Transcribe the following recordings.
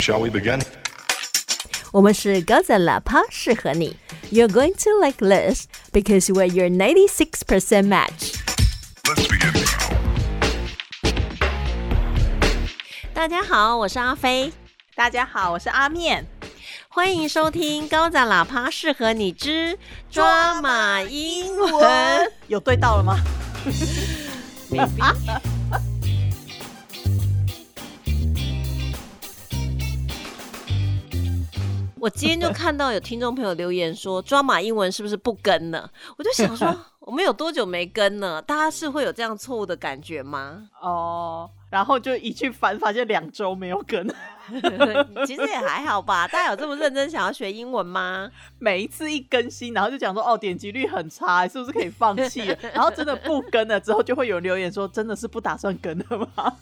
Shall we begin? 我们是高赞喇叭，适合你。You're going to like this because we're your 96% match. Let's begin. 大家好，我是阿飞，大家好，我是阿面。欢迎收听高赞喇叭，适合你之抓马英文。有对到了吗？ Maybe 我今天就 看到有听众朋友留言说，抓马英文是不是不跟了？我就想说，我们有多久没跟了？大家是会有这样错误的感觉吗？哦，然后就一去翻，发现两周没有跟，其实也还好吧。大家有这么认真想要学英文吗？每一次一更新，然后就讲说哦点击率很差，是不是可以放弃了？然后真的不跟了之后，就会有人留言说真的是不打算跟了吗？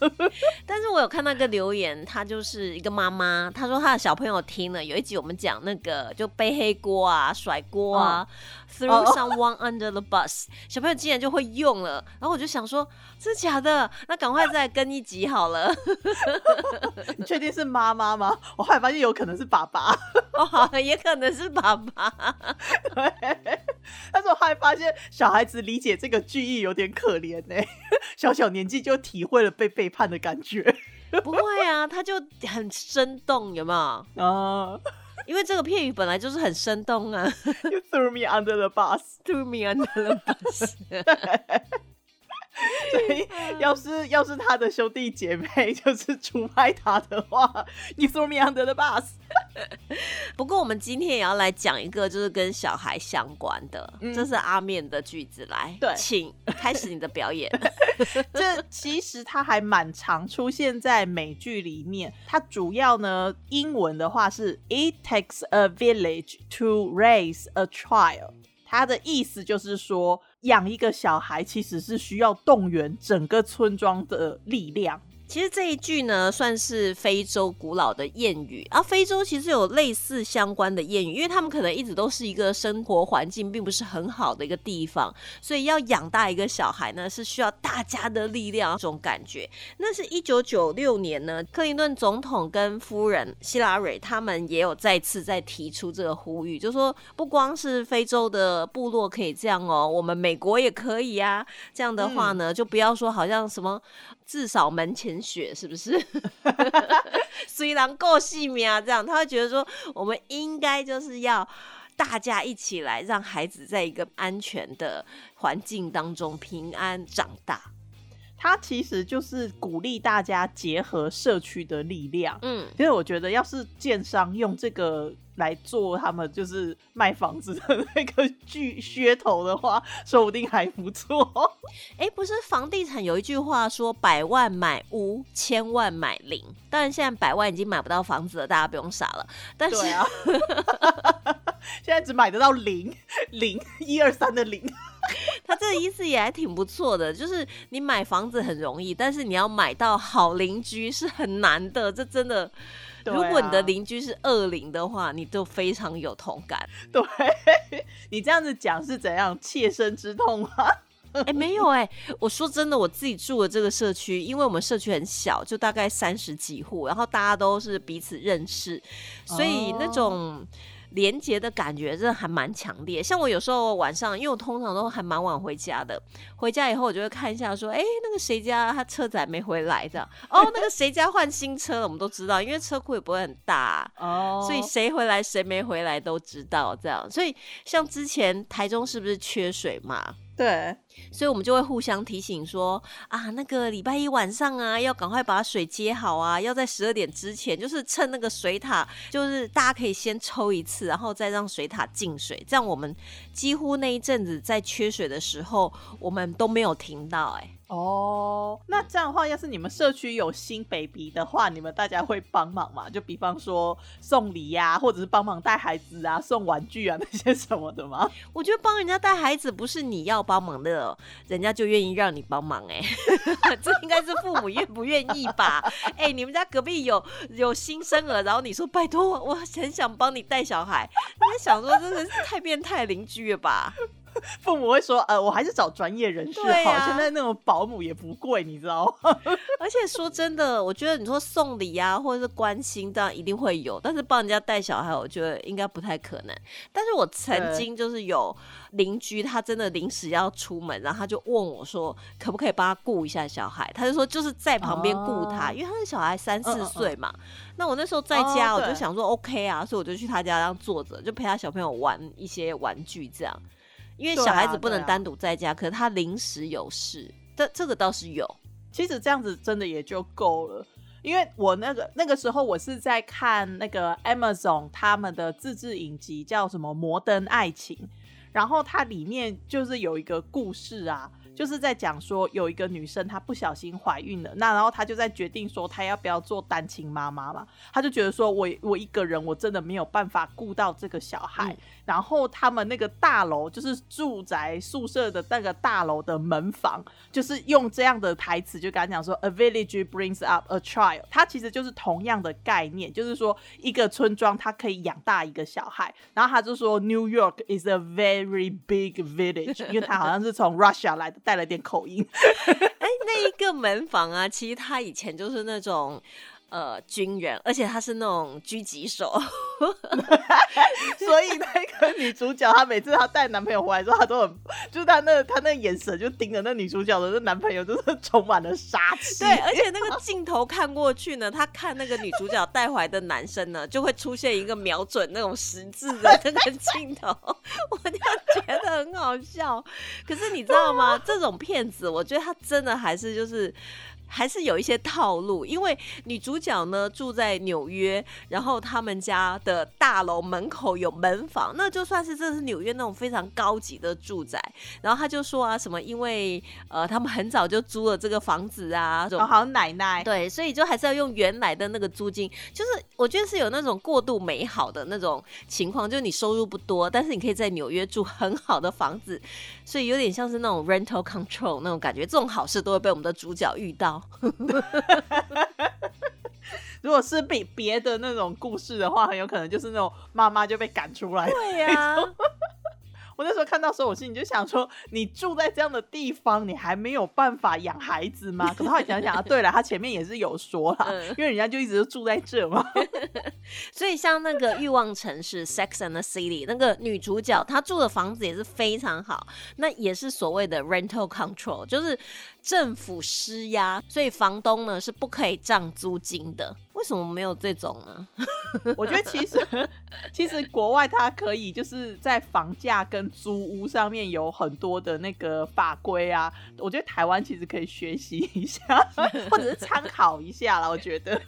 但是我有看到一个留言，她就是一个妈妈，她说她的小朋友听了有一集我们讲那个就背黑锅啊、甩锅啊、t h r o w 哦 someone under the bus，小朋友竟然就会用了，然后我就想说，真的假的？那赶快再跟一集好了。你确定是妈妈吗？我后来发现有可能是爸爸，哦，也可能是爸爸。对但是我后来发现小孩子理解这个句意有点可怜呢、小小年纪就体会了被背叛的感觉不会啊，他就很生动，有没有？啊。因为这个片语本来就是很生动啊 You threw me under the bus。，threw me under the bus。所以，要是要是他的兄弟姐妹就是出卖他的话，你 throw me under the bus。不过我们今天也要来讲一个，就是跟小孩相关的，嗯这是阿面的句子来，对请开始你的表演。这其实它还蛮常出现在美剧里面。它主要呢，英文的话是 "It takes a village to raise a child"。他的意思就是说，养一个小孩其实是需要动员整个村庄的力量。其实这一句呢，算是非洲古老的谚语啊。非洲其实有类似相关的谚语，因为他们可能一直都是一个生活环境并不是很好的一个地方，所以要养大一个小孩呢，是需要大家的力量这种感觉。那是一九九六年呢，克林顿总统跟夫人希拉蕊他们也有再次在提出这个呼吁，就说不光是非洲的部落可以这样哦，我们美国也可以啊。这样的话呢，就不要说好像什么至少门前雪，是不是？虽然够细密啊，这样他会觉得说，我们应该就是要大家一起来，让孩子在一个安全的环境当中平安长大。它其实就是鼓励大家结合社区的力量。嗯，其实我觉得，要是建商用这个来做他们就是卖房子的那个巨噱头的话，说不定还不错。哎，不是房地产有一句话说“百万买屋，千万买零”，当然现在百万已经买不到房子了，大家不用傻了。但是 现在只买得到零零一二三的零。他这个意思也还挺不错的，就是你买房子很容易，但是你要买到好邻居是很难的。这真的，啊如果你的邻居是恶邻的话，你就非常有同感。对你这样子讲是怎样切身之痛吗？哎、没有哎、我说真的，我自己住的这个社区，因为我们社区很小，就大概三十几户，然后大家都是彼此认识，所以那种。连接的感觉真的还蛮强烈，像我有时候晚上，因为我通常都还蛮晚回家的，回家以后我就会看一下，说，哎、那个谁家他车子还没回来？这样，哦，那个谁家换新车了，我们都知道，因为车库也不会很大。啊、哦。所以谁回来谁没回来都知道这样。所以像之前台中是不是缺水嘛？对，所以我们就会互相提醒说啊，那个礼拜一晚上啊，要赶快把水接好啊，要在十二点之前，就是趁那个水塔，就是大家可以先抽一次，然后再让水塔进水，这样我们几乎那一阵子在缺水的时候，我们都没有停到、哎，哦，那这样的话，要是你们社区有新 baby 的话，你们大家会帮忙吗？就比方说送礼呀、或者是帮忙带孩子啊、送玩具啊那些什么的吗？我觉得帮人家带孩子不是你要帮忙的，人家就愿意让你帮忙、哎，这应该是父母愿不愿意吧？哎、你们家隔壁有有新生儿，然后你说拜托我，我很想帮你带小孩，你想说真的是太变态邻居了吧？父母会说，呃，我还是找专业人士好。啊现在那种保姆也不贵，你知道吗？而且说真的，我觉得你说送礼啊，或者是关心，当然一定会有，但是帮人家带小孩，我觉得应该不太可能。但是我曾经就是有邻居，他真的临时要出门，然后他就问我说，可不可以帮他顾一下小孩？他就说就是在旁边顾他，哦因为他的小孩三四嗯嗯嗯岁嘛。那我那时候在家，我就想说 OK 啊，所以我就去他家这样坐着，就陪他小朋友玩一些玩具这样。因为小孩子不能单独在家，可是他临时有事，这这个倒是有。其实这样子真的也就够了。因为我那个那个时候我是在看那个 Amazon 他们的自制影集，叫什么《摩登爱情》，然后它里面就是有一个故事啊，就是在讲说有一个女生她不小心怀孕了，那然后她就在决定说她要不要做单亲妈妈嘛，她就觉得说我我一个人我真的没有办法顾到这个小孩，嗯然后他们那个大楼就是住宅宿舍的那个大楼的门房，就是用这样的台词就跟他讲说，A village brings up a child，它其实就是同样的概念，就是说一个村庄它可以养大一个小孩，然后他就说 New York is a very big village，因为他好像是从 Russia 来的，带了点口音，哎，那一个门房啊，其实他以前就是那种呃军人，而且他是那种狙击手，所以那个女主角她每次她带男朋友回来之后，她都很，就是她那她那眼神就盯着那女主角的那男朋友，就是充满了杀气。对，而且那个镜头看过去呢，她看那个女主角带回来的男生呢，就会出现一个瞄准那种十字的那个镜头，我就觉得很好笑。可是你知道吗？这种骗子，我觉得他真的还是就是。还是有一些套路，因为女主角呢住在纽约，然后他们家的大楼门口有门房，那就算是这是纽约那种非常高级的住宅。然后他就说啊，什么因为呃他们很早就租了这个房子啊，哦，好奶奶，对，所以就还是要用原来的那个租金，就是我觉得是有那种过度美好的那种情况，就是你收入不多，但是你可以在纽约住很好的房子，所以有点像是那种 rental control 那种感觉，这种好事都会被我们的主角遇到。如果是比别的那种故事的话，很有可能就是那种妈妈就被赶出来。对呀、我那时候看到的时候，我心里就想说，你住在这样的地方，你还没有办法养孩子吗？可是后来想想 啊，对了，他前面也是有说啦，嗯因为人家就一直都住在这嘛。所以像那个《欲望城市》（Sex and the City） 那个女主角，她住的房子也是非常好，那也是所谓的 rental control，就是政府施压，所以房东呢是不可以涨租金的。为什么没有这种呢？我觉得其实 其实国外它可以就是在房价跟租屋上面有很多的那个法规啊，我觉得台湾其实可以学习一下，或者是参考一下啦。我觉得，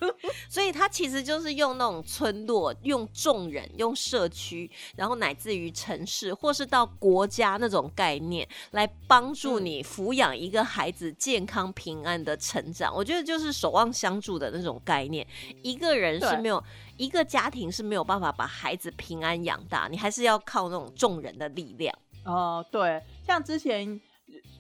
所以它其实就是用那种村落、用众人、用社区，然后乃至于城市，或是到国家那种概念，来帮助你抚养一个孩子健康平安的成长。我觉得就是守望相助的那种概念。一个人是没有，一个家庭是没有办法把孩子平安养大，你还是要靠那种众人的力量。呃，对，像之前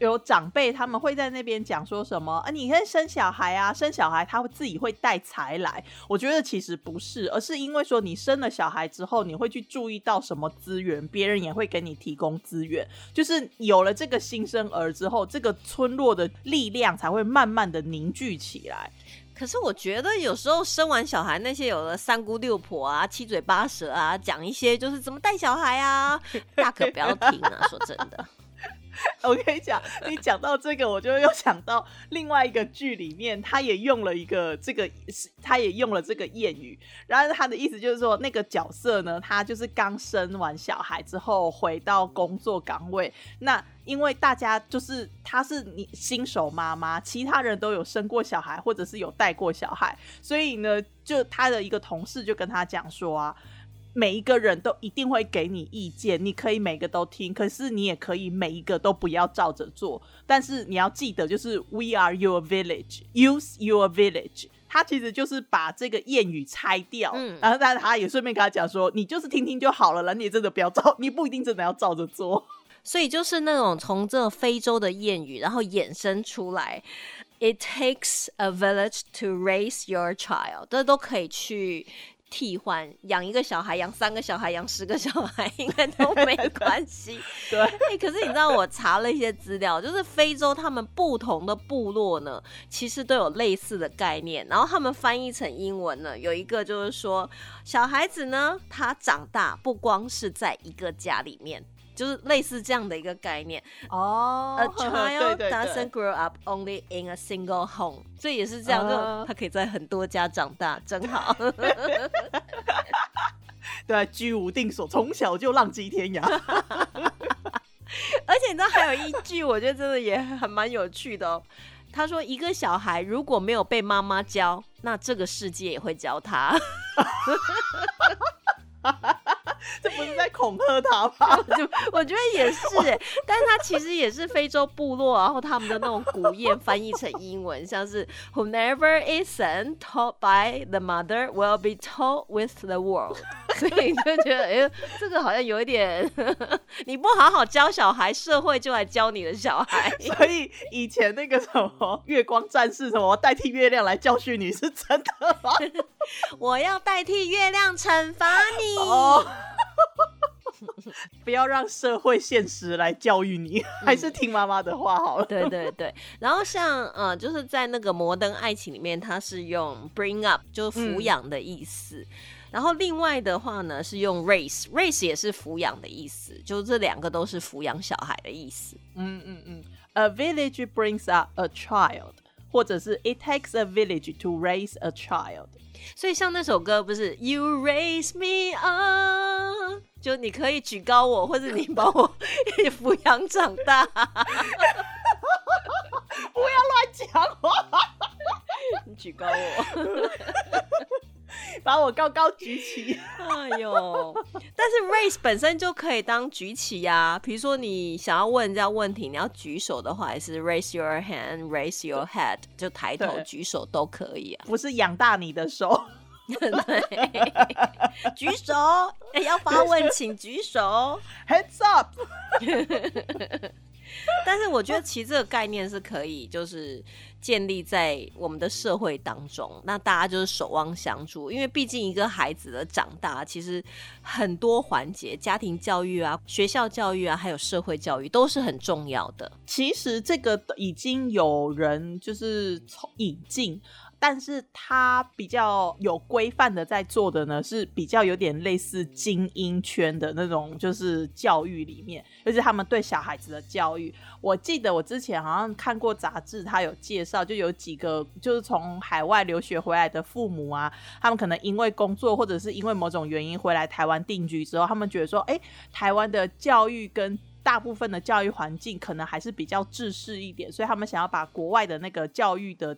有长辈他们会在那边讲说什么啊，你可以生小孩啊，生小孩他会自己会带财来。我觉得其实不是，而是因为说你生了小孩之后，你会去注意到什么资源，别人也会给你提供资源。就是有了这个新生儿之后，这个村落的力量才会慢慢的凝聚起来。可是我觉得有时候生完小孩，那些有的三姑六婆啊、七嘴八舌啊，讲一些就是怎么带小孩啊，大可不要听啊！说真的，我跟你讲，你讲到这个，我就又想到另外一个剧里面，他也用了一个这个，他也用了这个谚语。然后他的意思就是说，那个角色呢，他就是刚生完小孩之后回到工作岗位，那因为大家就是她是你新手妈妈，其他人都有生过小孩或者是有带过小孩，所以呢，就他的一个同事就跟他讲说啊。每一个人都一定会给你意见，你可以每个都听，可是你也可以每一个都不要照着做。但是你要记得，就是 We are your village, use your village。他其实就是把这个谚语拆掉，嗯然后但他也顺便跟他讲说，你就是听听就好了啦，你也真的不要照，你不一定真的要照着做。所以就是那种从这非洲的谚语，然后衍生出来，It takes a village to raise your child，这都可以去替换，养一个小孩、养三个小孩、养十个小孩，应该都没关系。对，哎，可是你知道，我查了一些资料，就是非洲他们不同的部落呢，其实都有类似的概念。然后他们翻译成英文呢，有一个就是说，小孩子呢，他长大不光是在一个家里面。就是类似这样的一个概念哦。A child doesn't grow up only in a single home，所以也是这样，就他可以在很多家长大，真好。对，居无定所，从小就浪迹天涯。而且你知道还有一句，我觉得真的也很蛮有趣的哦。他说：“一个小孩如果没有被妈妈教，那这个世界也会教他。”这不是在恐吓他吗？就我觉得也是，但是他其实也是非洲部落，然后他们的那种古谚翻译成英文，像是 “Whoever isn't taught by the mother will be taught with the world”，所以你就觉得哎，这个好像有一点，你不好好教小孩，社会就来教你的小孩。所以以前那个什么月光战士什么代替月亮来教训你是真的吗？我要代替月亮惩罚你。不要让社会现实来教育你，还是听妈妈的话好了。对对对，然后像呃，就是在那个摩登爱情里面，它是用 bring up，就是抚养的意思。然后另外的话呢，是用 raise，raise 也是抚养的意思，就这两个都是抚养小孩的意思。嗯嗯嗯，A village brings up a child，或者是 It takes a village to raise a child。所以像那首歌不是 You raise me up，就你可以举高我，或者你把我抚养长大。不要乱讲话，你举高我， 把我高高举起。哎呦，但是 raise 本身就可以当举起呀。比如说你想要问人家问题，你要举手的话，还是 raise your hand，raise your head，就抬头举手都可以啊。不是养大你的手，对，举手要发问，请举手，heads up。但是我觉得其实这个概念是可以，就是建立在我们的社会当中，那大家就是守望相助，因为毕竟一个孩子的长大，其实很多环节，家庭教育啊、学校教育啊，还有社会教育都是很重要的。其实这个已经有人就是从引进。但是他比较有规范的在做的呢，是比较有点类似精英圈的那种，就是教育里面，就是他们对小孩子的教育。我记得我之前好像看过杂志，他有介绍，就有几个就是从海外留学回来的父母啊，他们可能因为工作或者是因为某种原因回来台湾定居之后，他们觉得说，哎，台湾的教育跟大部分的教育环境可能还是比较制式一点，所以他们想要把国外的那个教育的。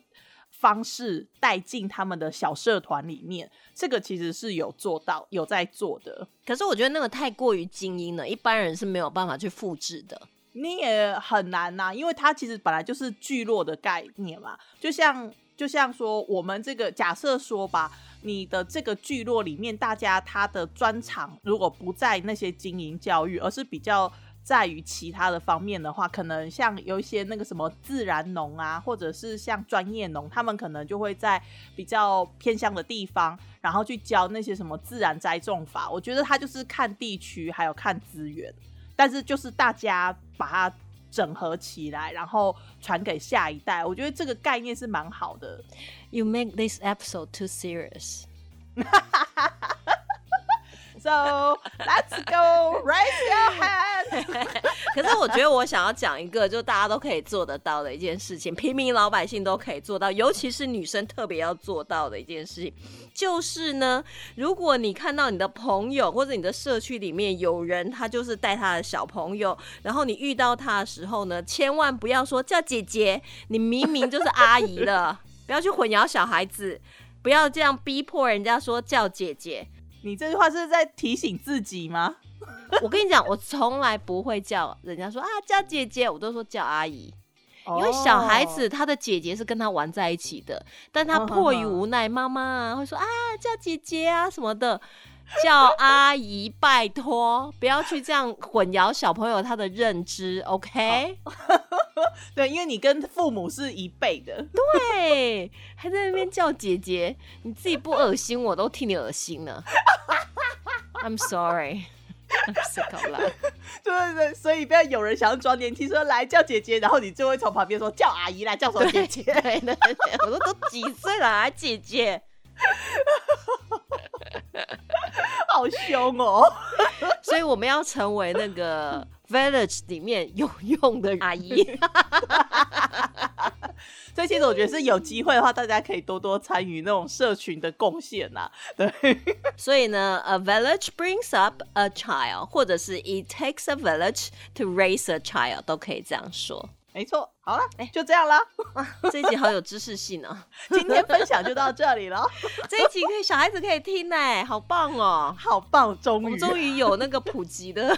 方式带进他们的小社团里面，这个其实是有做到、有在做的。可是我觉得那个太过于精英了，一般人是没有办法去复制的。你也很难呐，因为它其实本来就是聚落的概念嘛。就像就像说，我们这个假设说吧，你的这个聚落里面，大家他的专长如果不在那些经营教育，而是比较。在于其他的方面的话，可能像有一些那个什么自然农啊，或者是像专业农，他们可能就会在比较偏乡的地方，然后去教那些什么自然栽种法。我觉得他就是看地区，还有看资源，但是就是大家把它整合起来，然后传给下一代。我觉得这个概念是蛮好的。You make this episode too serious. So let's go raise your hand。可是我觉得我想要讲一个，就大家都可以做得到的一件事情，平民老百姓都可以做到，尤其是女生特别要做到的一件事情，就是呢，如果你看到你的朋友或者你的社区里面有人，他就是带他的小朋友，然后你遇到他的时候呢，千万不要说叫姐姐，你明明就是阿姨了，不要去混淆小孩子，不要这样逼迫人家说叫姐姐。你这句话是在提醒自己吗？我跟你讲，我从来不会叫人家说啊叫姐姐，我都说叫阿姨，因为小孩子他的姐姐是跟他玩在一起的，但他迫于无奈，妈妈啊会说啊叫姐姐啊什么的，叫阿姨，拜托，不要去这样混淆小朋友他的认知，OK？对，因为你跟父母是一辈的。对，还在那边叫姐姐，你自己不恶心，我都替你恶心了。I'm sorry。是搞啦，对对对，所以不要有人想要装年轻，说来叫姐姐，然后你就会从旁边说叫阿姨来叫什么姐姐？对对，我说都几岁了啊，姐姐，好凶哦！所以我们要成为那个 village 里面有用的阿姨。所以其实我觉得是有机会的话，大家可以多多参与那种社群的贡献呐。对，所以呢，a village brings up a child，或者是 it takes a village to raise a child，都可以这样说。没错，好了，哎，就这样啦。这一集好有知识性哦。今天分享就到这里了。这一集可以小孩子可以听呢，好棒哦，好棒，终于终于有那个普及的。